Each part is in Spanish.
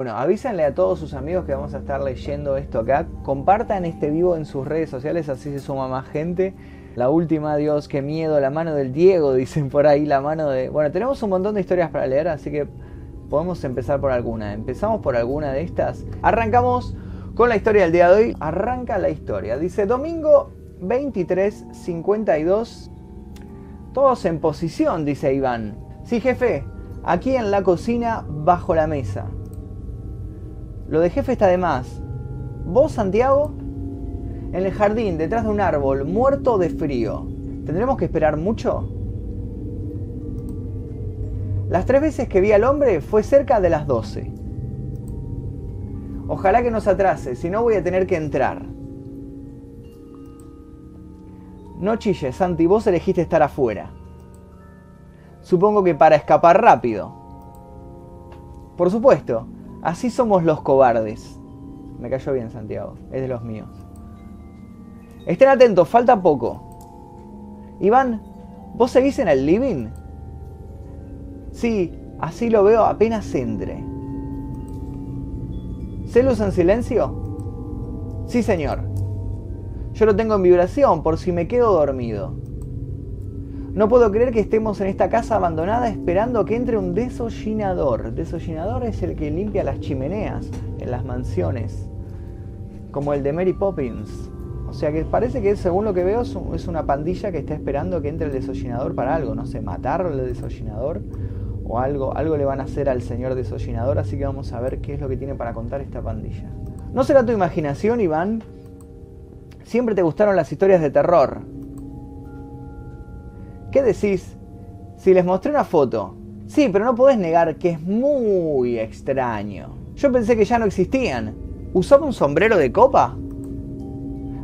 Bueno, avísenle a todos sus amigos que vamos a estar leyendo esto acá. Compartan este vivo en sus redes sociales, así se suma más gente. La última, Dios, qué miedo, la mano del Diego, dicen por ahí, la mano de... Bueno, tenemos un montón de historias para leer, así que podemos empezar por alguna. Empezamos por alguna de estas. Arrancamos con la historia del día de hoy. Arranca la historia. Dice, domingo 23.52. Todos en posición, dice Iván. Sí, jefe, aquí en la cocina, bajo la mesa. Lo de jefe está de más. ¿Vos, Santiago? En el jardín, detrás de un árbol, muerto de frío. ¿Tendremos que esperar mucho? Las tres veces que vi al hombre fue cerca de las 12. Ojalá que no se atrase, si no voy a tener que entrar. No chilles, Santi, vos elegiste estar afuera. Supongo que para escapar rápido. Por supuesto, Así somos los cobardes. Me cayó bien Santiago, es de los míos. Estén atentos, falta poco. Iván, ¿vos seguís en el living? Sí, así lo veo apenas entre. ¿Celos en silencio? Sí, señor. Yo lo tengo en vibración por si me quedo dormido. No puedo creer que estemos en esta casa abandonada esperando que entre un desollinador. Desollinador es el que limpia las chimeneas en las mansiones, como el de Mary Poppins. O sea que parece que según lo que veo es una pandilla que está esperando que entre el desollinador para algo, no sé, matar al desollinador o algo, algo le van a hacer al señor desollinador, así que vamos a ver qué es lo que tiene para contar esta pandilla. ¿No será tu imaginación, Iván? Siempre te gustaron las historias de terror, ¿Qué decís? Si les mostré una foto. Sí, pero no podés negar que es muy extraño. Yo pensé que ya no existían. ¿Usaba un sombrero de copa?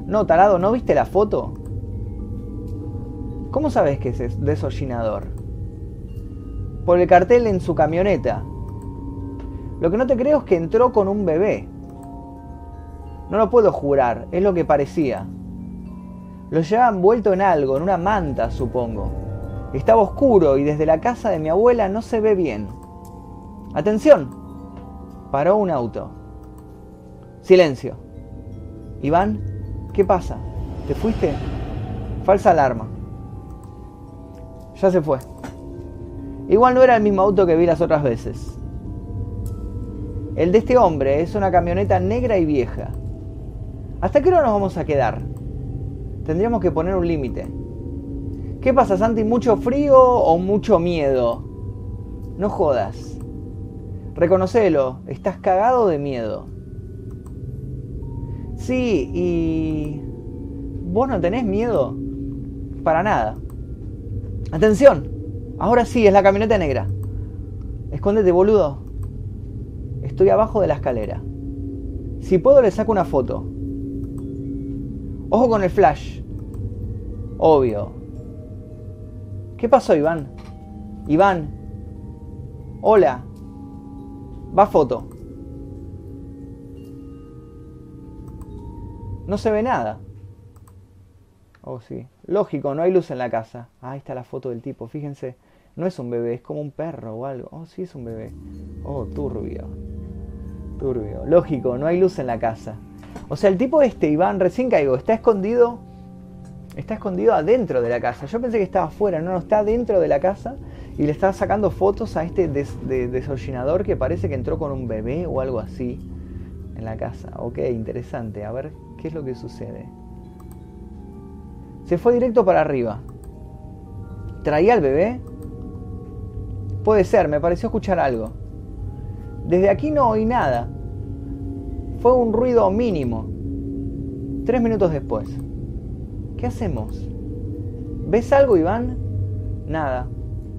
No, tarado, ¿no viste la foto? ¿Cómo sabes que es desollinador? Por el cartel en su camioneta. Lo que no te creo es que entró con un bebé. No lo puedo jurar, es lo que parecía. Lo llevaba envuelto en algo, en una manta, supongo. Estaba oscuro y desde la casa de mi abuela no se ve bien. ¡Atención! Paró un auto. Silencio. Iván, ¿qué pasa? ¿Te fuiste? Falsa alarma. Ya se fue. Igual no era el mismo auto que vi las otras veces. El de este hombre es una camioneta negra y vieja. ¿Hasta qué hora nos vamos a quedar? Tendríamos que poner un límite. ¿Qué pasa, Santi? ¿Mucho frío o mucho miedo? No jodas. Reconocelo, estás cagado de miedo. Sí, y... ¿Vos no tenés miedo? Para nada. Atención, ahora sí, es la camioneta negra. Escóndete, boludo. Estoy abajo de la escalera. Si puedo le saco una foto. Ojo con el flash. Obvio, ¿Qué pasó, Iván? Iván. Hola. Va foto. No se ve nada. Oh, sí. Lógico, no hay luz en la casa. Ah, ahí está la foto del tipo. Fíjense. No es un bebé, es como un perro o algo. Oh, sí, es un bebé. Oh, turbio. Turbio. Lógico, no hay luz en la casa. O sea, el tipo este, Iván, recién caigo, está escondido está escondido adentro de la casa. Yo pensé que estaba afuera, no, no, está dentro de la casa y le está sacando fotos a este des, que parece que entró con un bebé o algo así en la casa. Ok, interesante. A ver qué es lo que sucede. Se fue directo para arriba. ¿Traía al bebé? Puede ser, me pareció escuchar algo. Desde aquí no oí nada. Fue un ruido mínimo. Tres minutos después. ¿Qué hacemos? ¿Ves algo, Iván? Nada.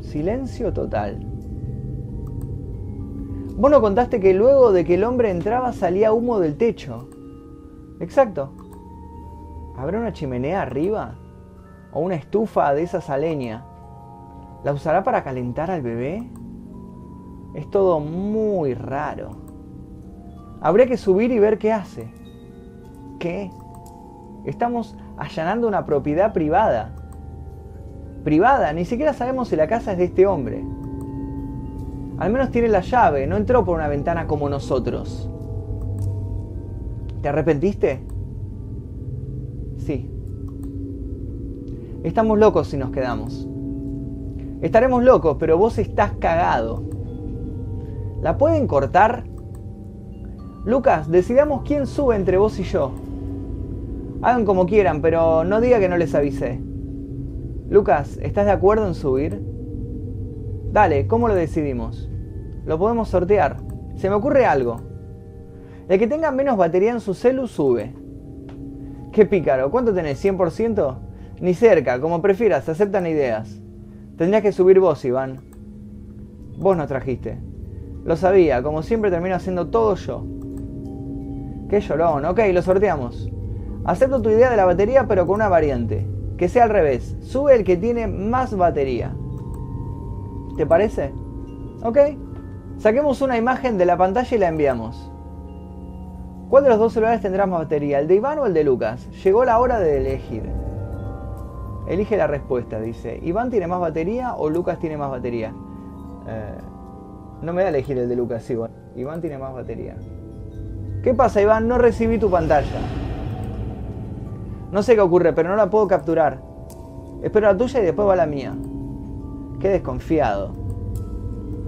Silencio total. Vos no contaste que luego de que el hombre entraba salía humo del techo. Exacto. ¿Habrá una chimenea arriba? ¿O una estufa de esa leña? ¿La usará para calentar al bebé? Es todo muy raro. Habría que subir y ver qué hace. ¿Qué? Estamos allanando una propiedad privada. Privada, ni siquiera sabemos si la casa es de este hombre. Al menos tiene la llave, no entró por una ventana como nosotros. ¿Te arrepentiste? Sí. Estamos locos si nos quedamos. Estaremos locos, pero vos estás cagado. ¿La pueden cortar? Lucas, decidamos quién sube entre vos y yo. Hagan como quieran, pero no diga que no les avisé. Lucas, ¿estás de acuerdo en subir? Dale, ¿cómo lo decidimos? Lo podemos sortear. Se me ocurre algo. El que tenga menos batería en su celu sube. Qué pícaro, ¿cuánto tenés? ¿100%? Ni cerca, como prefieras, aceptan ideas. Tendrías que subir vos, Iván. Vos nos trajiste. Lo sabía, como siempre termino haciendo todo yo. Qué llorón, ok, lo sorteamos. Acepto tu idea de la batería, pero con una variante. Que sea al revés. Sube el que tiene más batería. ¿Te parece? Ok. Saquemos una imagen de la pantalla y la enviamos. ¿Cuál de los dos celulares tendrá más batería? ¿El de Iván o el de Lucas? Llegó la hora de elegir. Elige la respuesta, dice. ¿Iván tiene más batería o Lucas tiene más batería? Eh, no me da a elegir el de Lucas, Iván. Iván tiene más batería. ¿Qué pasa, Iván? No recibí tu pantalla. No sé qué ocurre, pero no la puedo capturar. Espero la tuya y después va la mía. Qué desconfiado.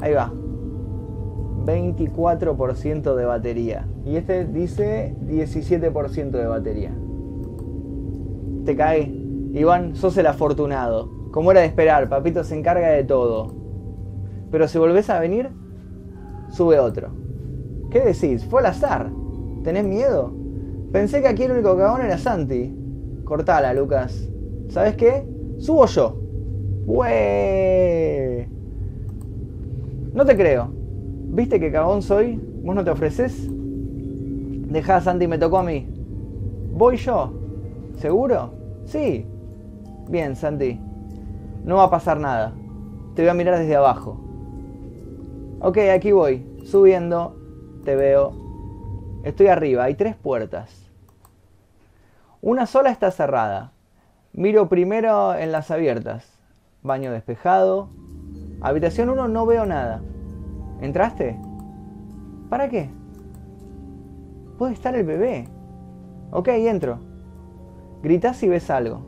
Ahí va. 24% de batería. Y este dice 17% de batería. Te cae. Iván, sos el afortunado. Como era de esperar, papito se encarga de todo. Pero si volvés a venir, sube otro. ¿Qué decís? Fue al azar. ¿Tenés miedo? Pensé que aquí el único cagón era Santi. Cortala, Lucas. ¿Sabes qué? Subo yo. No te creo. ¿Viste qué cagón soy? ¿Vos no te ofreces? Dejá, Santi, me tocó a mí. ¿Voy yo? ¿Seguro? Sí. Bien, Santi. No va a pasar nada. Te voy a mirar desde abajo. Ok, aquí voy. Subiendo. Te veo. Estoy arriba. Hay tres puertas. Una sola está cerrada. Miro primero en las abiertas. Baño despejado. Habitación 1 no veo nada. ¿Entraste? ¿Para qué? Puede estar el bebé. Ok, entro. Gritas si ves algo.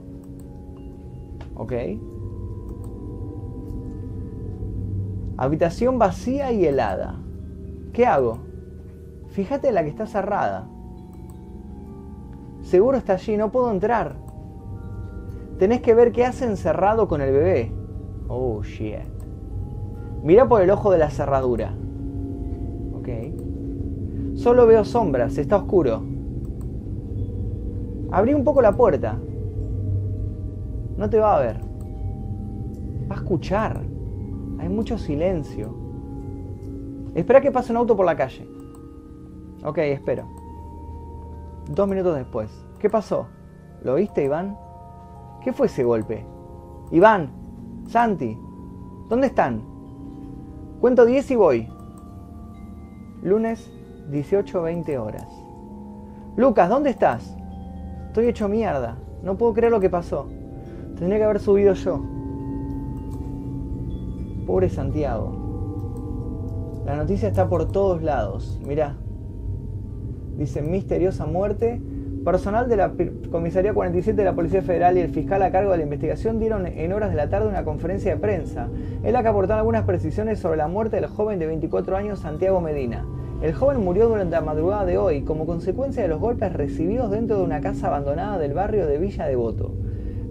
Ok. Habitación vacía y helada. ¿Qué hago? Fíjate la que está cerrada. Seguro está allí, no puedo entrar. Tenés que ver qué hace encerrado con el bebé. Oh, shit. Mira por el ojo de la cerradura. Ok. Solo veo sombras, está oscuro. Abrí un poco la puerta. No te va a ver. Va a escuchar. Hay mucho silencio. Espera que pase un auto por la calle. Ok, espero. Dos minutos después. ¿Qué pasó? ¿Lo viste, Iván? ¿Qué fue ese golpe? Iván, Santi, ¿dónde están? Cuento 10 y voy. Lunes, 18-20 horas. Lucas, ¿dónde estás? Estoy hecho mierda. No puedo creer lo que pasó. Tendría que haber subido yo. Pobre Santiago. La noticia está por todos lados. Mirá, dice misteriosa muerte. Personal de la Comisaría 47 de la Policía Federal y el fiscal a cargo de la investigación dieron en horas de la tarde una conferencia de prensa en la que aportaron algunas precisiones sobre la muerte del joven de 24 años Santiago Medina. El joven murió durante la madrugada de hoy como consecuencia de los golpes recibidos dentro de una casa abandonada del barrio de Villa Devoto.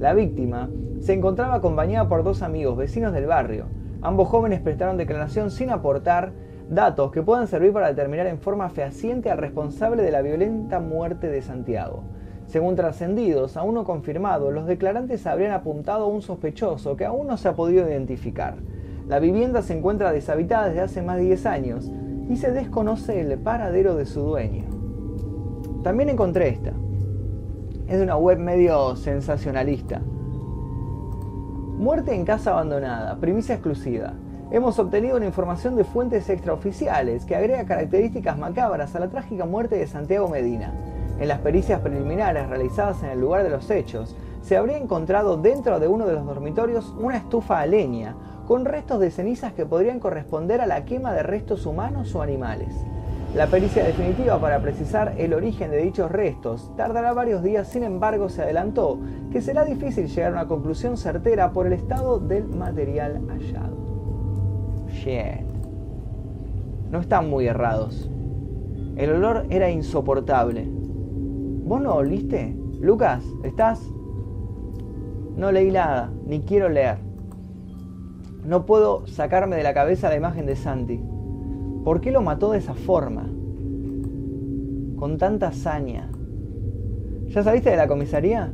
La víctima se encontraba acompañada por dos amigos vecinos del barrio. Ambos jóvenes prestaron declaración sin aportar datos que puedan servir para determinar en forma fehaciente al responsable de la violenta muerte de Santiago. Según trascendidos, aún no confirmado, los declarantes habrían apuntado a un sospechoso que aún no se ha podido identificar. La vivienda se encuentra deshabitada desde hace más de 10 años y se desconoce el paradero de su dueño. También encontré esta. Es de una web medio sensacionalista. Muerte en casa abandonada, primicia exclusiva. Hemos obtenido una información de fuentes extraoficiales que agrega características macabras a la trágica muerte de Santiago Medina. En las pericias preliminares realizadas en el lugar de los hechos, se habría encontrado dentro de uno de los dormitorios una estufa a leña, con restos de cenizas que podrían corresponder a la quema de restos humanos o animales. La pericia definitiva para precisar el origen de dichos restos tardará varios días, sin embargo se adelantó que será difícil llegar a una conclusión certera por el estado del material hallado. Shit. No están muy errados. El olor era insoportable. ¿Vos no oliste? Lucas, ¿estás? No leí nada, ni quiero leer. No puedo sacarme de la cabeza la imagen de Santi. ¿Por qué lo mató de esa forma? Con tanta hazaña. ¿Ya saliste de la comisaría?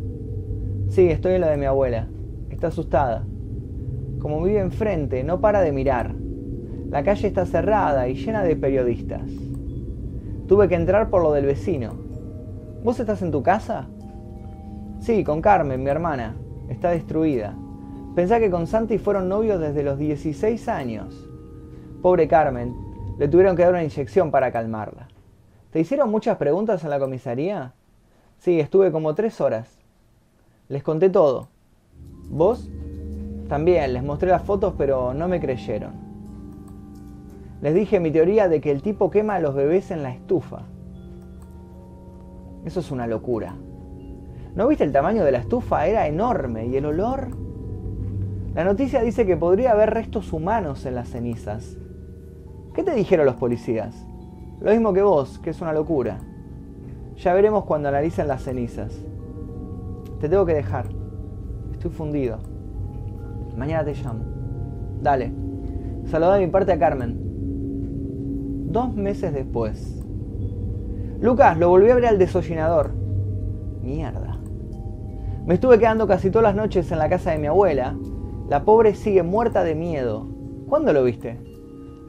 Sí, estoy en la de mi abuela. Está asustada. Como vive enfrente, no para de mirar. La calle está cerrada y llena de periodistas. Tuve que entrar por lo del vecino. ¿Vos estás en tu casa? Sí, con Carmen, mi hermana. Está destruida. Pensá que con Santi fueron novios desde los 16 años. Pobre Carmen, le tuvieron que dar una inyección para calmarla. ¿Te hicieron muchas preguntas en la comisaría? Sí, estuve como tres horas. Les conté todo. ¿Vos? También, les mostré las fotos, pero no me creyeron. Les dije mi teoría de que el tipo quema a los bebés en la estufa. Eso es una locura. ¿No viste el tamaño de la estufa? Era enorme. ¿Y el olor? La noticia dice que podría haber restos humanos en las cenizas. ¿Qué te dijeron los policías? Lo mismo que vos, que es una locura. Ya veremos cuando analicen las cenizas. Te tengo que dejar. Estoy fundido. Mañana te llamo. Dale. Saluda de mi parte a Carmen. Dos meses después. Lucas, lo volví a ver al desollinador. Mierda. Me estuve quedando casi todas las noches en la casa de mi abuela. La pobre sigue muerta de miedo. ¿Cuándo lo viste?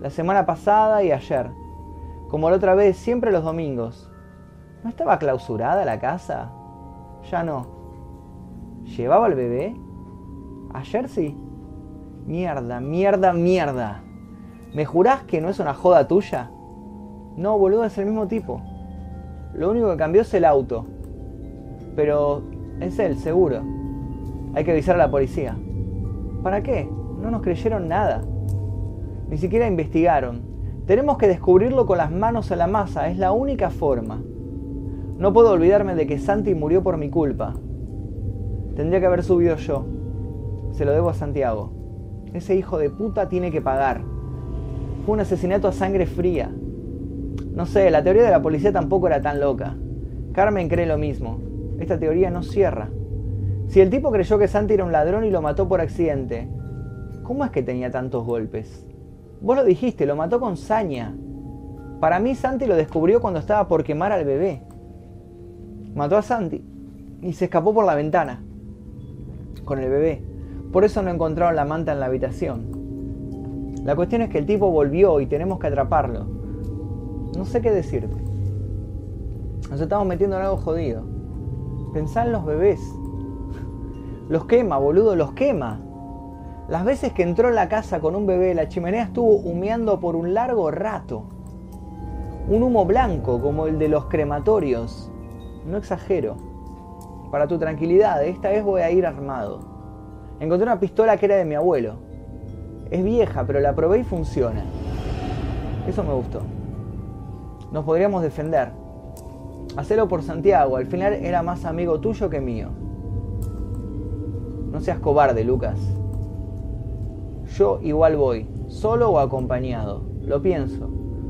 la semana pasada y ayer. Como la otra vez, siempre los domingos. ¿No estaba clausurada la casa? Ya no. ¿Llevaba al bebé? Ayer sí. Mierda, mierda, mierda. ¿Me jurás que no es una joda tuya? No, boludo, es el mismo tipo. Lo único que cambió es el auto. Pero es él, seguro. Hay que avisar a la policía. ¿Para qué? No nos creyeron nada. Ni siquiera investigaron. Tenemos que descubrirlo con las manos en la masa, es la única forma. No puedo olvidarme de que Santi murió por mi culpa. Tendría que haber subido yo. Se lo debo a Santiago. Ese hijo de puta tiene que pagar. Fue un asesinato a sangre fría. No sé, la teoría de la policía tampoco era tan loca. Carmen cree lo mismo. Esta teoría no cierra. Si el tipo creyó que Santi era un ladrón y lo mató por accidente, ¿cómo es que tenía tantos golpes? Vos lo dijiste, lo mató con saña. Para mí Santi lo descubrió cuando estaba por quemar al bebé. Mató a Santi y se escapó por la ventana con el bebé. Por eso no encontraron la manta en la habitación. La cuestión es que el tipo volvió y tenemos que atraparlo. No sé qué decirte. Nos estamos metiendo en algo jodido. Pensá en los bebés. Los quema, boludo, los quema. Las veces que entró en la casa con un bebé, la chimenea estuvo humeando por un largo rato. Un humo blanco como el de los crematorios. No exagero. Para tu tranquilidad, esta vez voy a ir armado. Encontré una pistola que era de mi abuelo. Es vieja, pero la probé y funciona. Eso me gustó. Nos podríamos defender. Hacelo por Santiago, al final era más amigo tuyo que mío. No seas cobarde, Lucas. Yo igual voy, solo o acompañado. Lo pienso.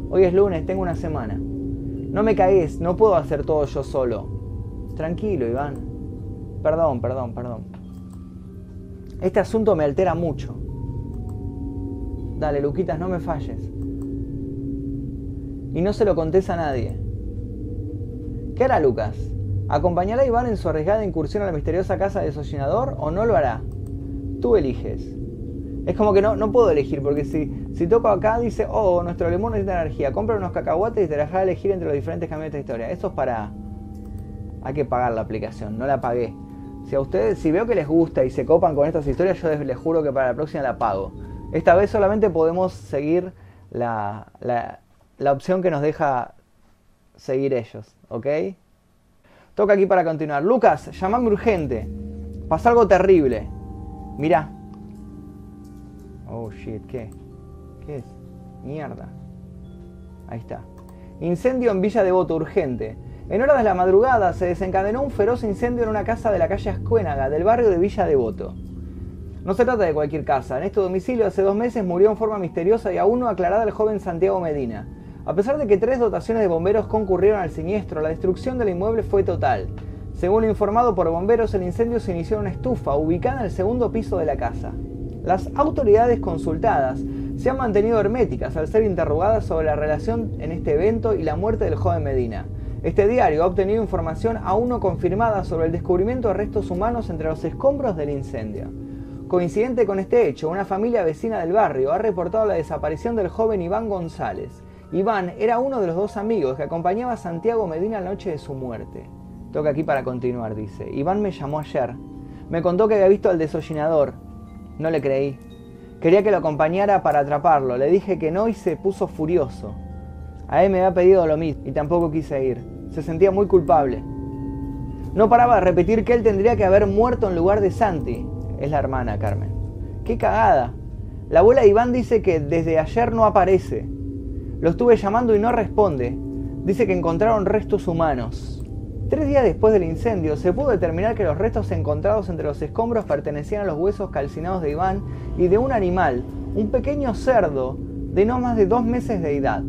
Hoy es lunes, tengo una semana. No me caes, no puedo hacer todo yo solo. Tranquilo, Iván. Perdón, perdón, perdón. Este asunto me altera mucho. Dale, Luquitas, no me falles. Y no se lo contés a nadie. ¿Qué hará Lucas? ¿Acompañará a Iván en su arriesgada incursión a la misteriosa casa de desollinador o no lo hará? Tú eliges. Es como que no, no puedo elegir, porque si, si toco acá dice, oh, nuestro limón necesita energía, compra unos cacahuates y te dejará elegir entre los diferentes caminos de esta historia. Esto es para... Hay que pagar la aplicación, no la pagué. Si a ustedes, si veo que les gusta y se copan con estas historias, yo les, juro que para la próxima la pago. Esta vez solamente podemos seguir la, la, opción que nos deja seguir ellos, ¿ok? Toca aquí para continuar. Lucas, llamame urgente. Pasa algo terrible. Mirá, Oh shit, ¿qué? ¿Qué es? Mierda. Ahí está. Incendio en Villa Devoto, urgente. En horas de la madrugada se desencadenó un feroz incendio en una casa de la calle Ascuénaga, del barrio de Villa Devoto. No se trata de cualquier casa. En este domicilio hace dos meses murió en forma misteriosa y aún no aclarada el joven Santiago Medina. A pesar de que tres dotaciones de bomberos concurrieron al siniestro, la destrucción del inmueble fue total. Según lo informado por bomberos, el incendio se inició en una estufa ubicada en el segundo piso de la casa. Las autoridades consultadas se han mantenido herméticas al ser interrogadas sobre la relación en este evento y la muerte del joven Medina. Este diario ha obtenido información aún no confirmada sobre el descubrimiento de restos humanos entre los escombros del incendio. Coincidente con este hecho, una familia vecina del barrio ha reportado la desaparición del joven Iván González. Iván era uno de los dos amigos que acompañaba a Santiago Medina la noche de su muerte. Toca aquí para continuar, dice. Iván me llamó ayer. Me contó que había visto al desollinador. No le creí. Quería que lo acompañara para atraparlo. Le dije que no y se puso furioso. A él me había pedido lo mismo y tampoco quise ir. Se sentía muy culpable. No paraba de repetir que él tendría que haber muerto en lugar de Santi. Es la hermana, Carmen. ¡Qué cagada! La abuela Iván dice que desde ayer no aparece. Lo estuve llamando y no responde. Dice que encontraron restos humanos. Tres días después del incendio se pudo determinar que los restos encontrados entre los escombros pertenecían a los huesos calcinados de Iván y de un animal, un pequeño cerdo de no más de dos meses de edad.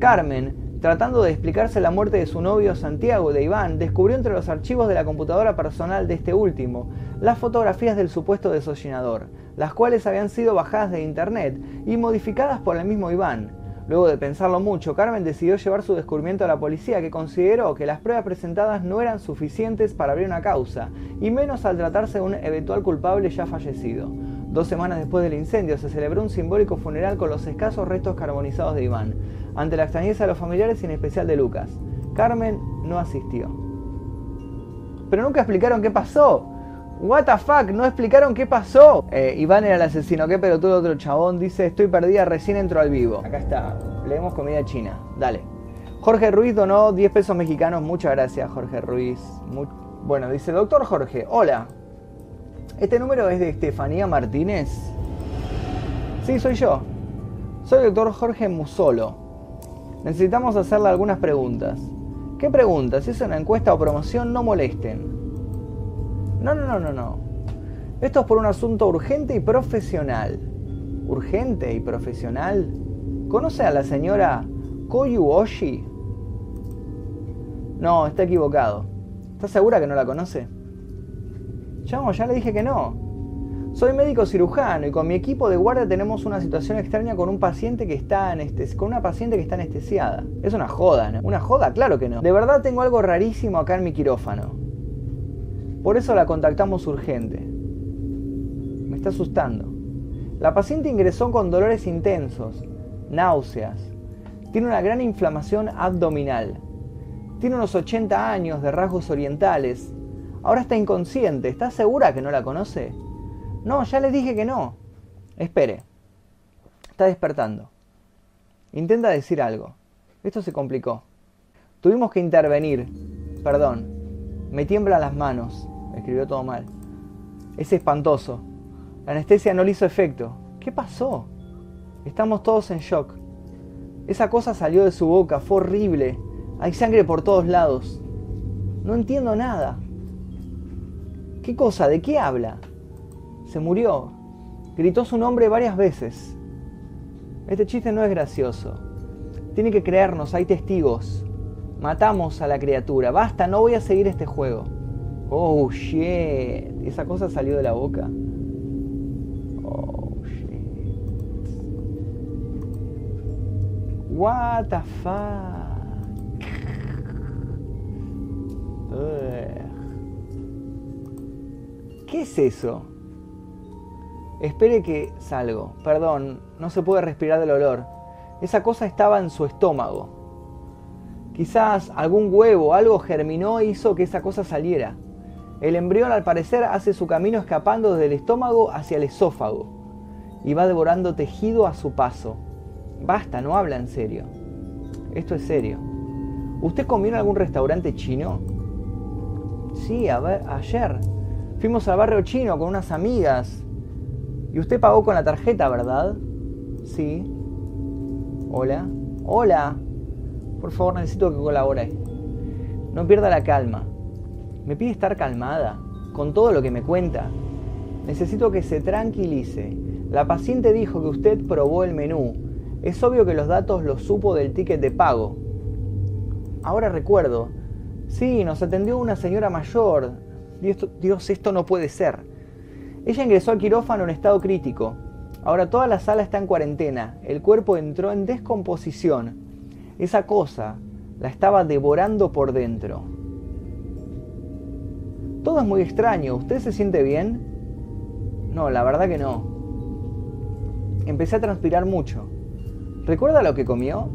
Carmen, tratando de explicarse la muerte de su novio Santiago de Iván, descubrió entre los archivos de la computadora personal de este último las fotografías del supuesto desollinador, las cuales habían sido bajadas de internet y modificadas por el mismo Iván. Luego de pensarlo mucho, Carmen decidió llevar su descubrimiento a la policía, que consideró que las pruebas presentadas no eran suficientes para abrir una causa, y menos al tratarse de un eventual culpable ya fallecido. Dos semanas después del incendio se celebró un simbólico funeral con los escasos restos carbonizados de Iván, ante la extrañeza de los familiares y en especial de Lucas. Carmen no asistió. Pero nunca explicaron qué pasó. What the fuck, no explicaron qué pasó. Eh, Iván era el asesino, qué pelotudo otro chabón. Dice, estoy perdida, recién entro al vivo. Acá está, leemos comida china. Dale. Jorge Ruiz donó 10 pesos mexicanos. Muchas gracias, Jorge Ruiz. Bueno, dice, doctor Jorge, hola. ¿Este número es de Estefanía Martínez? Sí, soy yo. Soy el doctor Jorge Musolo. Necesitamos hacerle algunas preguntas. ¿Qué preguntas? Si es una encuesta o promoción, no molesten. No, no, no, no, no. Esto es por un asunto urgente y profesional. ¿Urgente y profesional? ¿Conoce a la señora Koyu Oshi? No, está equivocado. ¿Estás segura que no la conoce? Ya, ya le dije que no. Soy médico cirujano y con mi equipo de guardia tenemos una situación extraña con un paciente que está con una paciente que está anestesiada. Es una joda, ¿no? Una joda, claro que no. De verdad tengo algo rarísimo acá en mi quirófano. Por eso la contactamos urgente. Me está asustando. La paciente ingresó con dolores intensos, náuseas. Tiene una gran inflamación abdominal. Tiene unos 80 años de rasgos orientales. Ahora está inconsciente. ¿Está segura que no la conoce? No, ya le dije que no. Espere. Está despertando. Intenta decir algo. Esto se complicó. Tuvimos que intervenir. Perdón. Me tiemblan las manos. Escribió todo mal. Es espantoso. La anestesia no le hizo efecto. ¿Qué pasó? Estamos todos en shock. Esa cosa salió de su boca, fue horrible. Hay sangre por todos lados. No entiendo nada. ¿Qué cosa? ¿De qué habla? Se murió. Gritó su nombre varias veces. Este chiste no es gracioso. Tiene que creernos, hay testigos. Matamos a la criatura. Basta, no voy a seguir este juego. Oh shit. Esa cosa salió de la boca. Oh shit. What the fuck. ¿Qué es eso? Espere que salgo. Perdón, no se puede respirar del olor. Esa cosa estaba en su estómago. Quizás algún huevo, algo germinó e hizo que esa cosa saliera. El embrión al parecer hace su camino escapando desde el estómago hacia el esófago y va devorando tejido a su paso. Basta, no habla en serio. Esto es serio. ¿Usted comió en algún restaurante chino? Sí, a ver, ayer. Fuimos al barrio chino con unas amigas. Y usted pagó con la tarjeta, ¿verdad? Sí. Hola. Hola. Por favor, necesito que colabore. No pierda la calma. Me pide estar calmada con todo lo que me cuenta. Necesito que se tranquilice. La paciente dijo que usted probó el menú. Es obvio que los datos los supo del ticket de pago. Ahora recuerdo. Sí, nos atendió una señora mayor. Dios, esto no puede ser. Ella ingresó al quirófano en estado crítico. Ahora toda la sala está en cuarentena. El cuerpo entró en descomposición. Esa cosa la estaba devorando por dentro. Todo es muy extraño. ¿Usted se siente bien? No, la verdad que no. Empecé a transpirar mucho. ¿Recuerda lo que comió?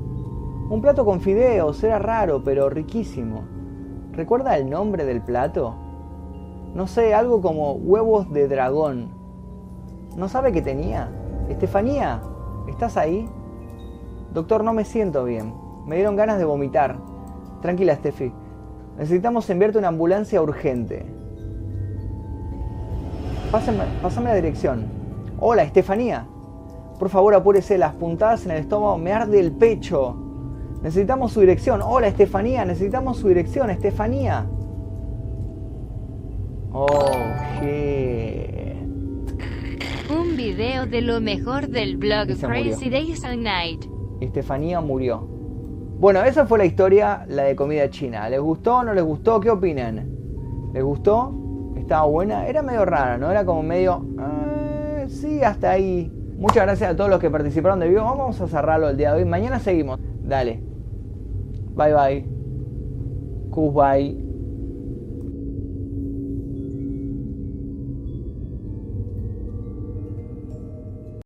Un plato con fideos, era raro, pero riquísimo. ¿Recuerda el nombre del plato? No sé, algo como huevos de dragón. ¿No sabe qué tenía? Estefanía, ¿estás ahí? Doctor, no me siento bien. Me dieron ganas de vomitar. Tranquila, Steffi. Necesitamos enviarte una ambulancia urgente. Pásame, pásame la dirección. Hola, Estefanía. Por favor, apúrese. Las puntadas en el estómago me arde el pecho. Necesitamos su dirección. Hola, Estefanía. Necesitamos su dirección, Estefanía. Oh, shit. Un video de lo mejor del blog Crazy Days and Night. Estefanía murió. Bueno, esa fue la historia, la de comida china. ¿Les gustó o no les gustó? ¿Qué opinan? ¿Les gustó? ¿Estaba buena? Era medio rara, ¿no? Era como medio... Eh, sí, hasta ahí. Muchas gracias a todos los que participaron del video. Vamos a cerrarlo el día de hoy. Mañana seguimos. Dale. Bye bye. Cus bye.